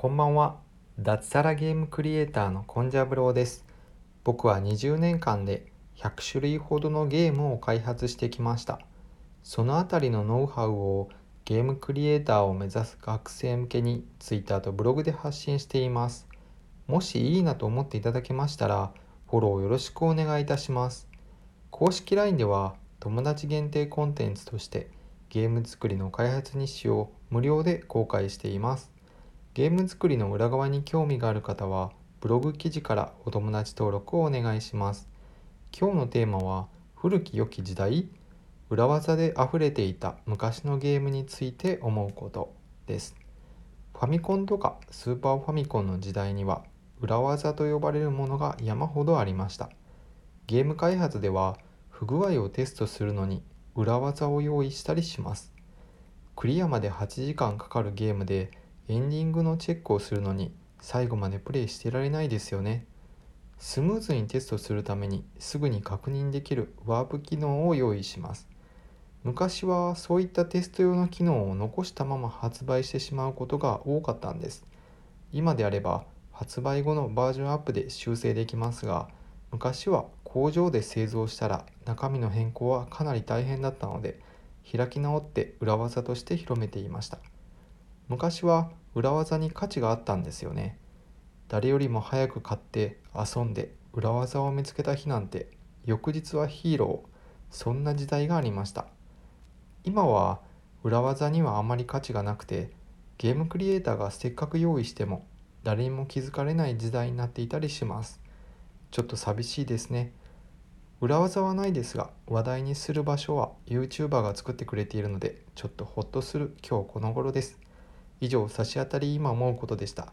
こんばんは。脱サラゲームクリエイターのコンジャブローです。僕は20年間で100種類ほどのゲームを開発してきました。そのあたりのノウハウをゲームクリエイターを目指す学生向けに Twitter とブログで発信しています。もしいいなと思っていただけましたら、フォローよろしくお願いいたします。公式 LINE では友達限定コンテンツとしてゲーム作りの開発日誌を無料で公開しています。ゲーム作りの裏側に興味がある方はブログ記事からお友達登録をお願いします。今日のテーマは古き良き時代裏技で溢れていた昔のゲームについて思うことです。ファミコンとかスーパーファミコンの時代には裏技と呼ばれるものが山ほどありました。ゲーム開発では不具合をテストするのに裏技を用意したりします。クリアまで8時間かかるゲームでエンディングのチェックをするのに最後までプレイしてられないですよね。スムーズにテストするためにすぐに確認できるワープ機能を用意します。昔はそういったテスト用の機能を残したまま発売してしまうことが多かったんです。今であれば発売後のバージョンアップで修正できますが昔は工場で製造したら中身の変更はかなり大変だったので開き直って裏技として広めていました昔は裏技に価値があったんですよね。誰よりも早く買って遊んで裏技を見つけた日なんて翌日はヒーローそんな時代がありました。今は裏技にはあまり価値がなくてゲームクリエイターがせっかく用意しても誰にも気づかれない時代になっていたりします。ちょっと寂しいですね。裏技はないですが話題にする場所は YouTuber が作ってくれているのでちょっとホッとする今日この頃です。以上差し当たり今思うことでした。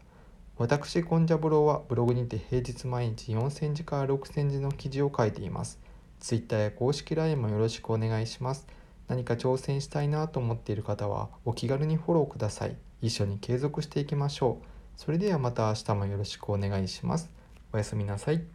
私コンジャブローはブログにて平日毎日4000字から6000字の記事を書いています。Twitter や公式 LINE もよろしくお願いします。何か挑戦したいなと思っている方はお気軽にフォローください。一緒に継続していきましょう。それではまた明日もよろしくお願いします。おやすみなさい。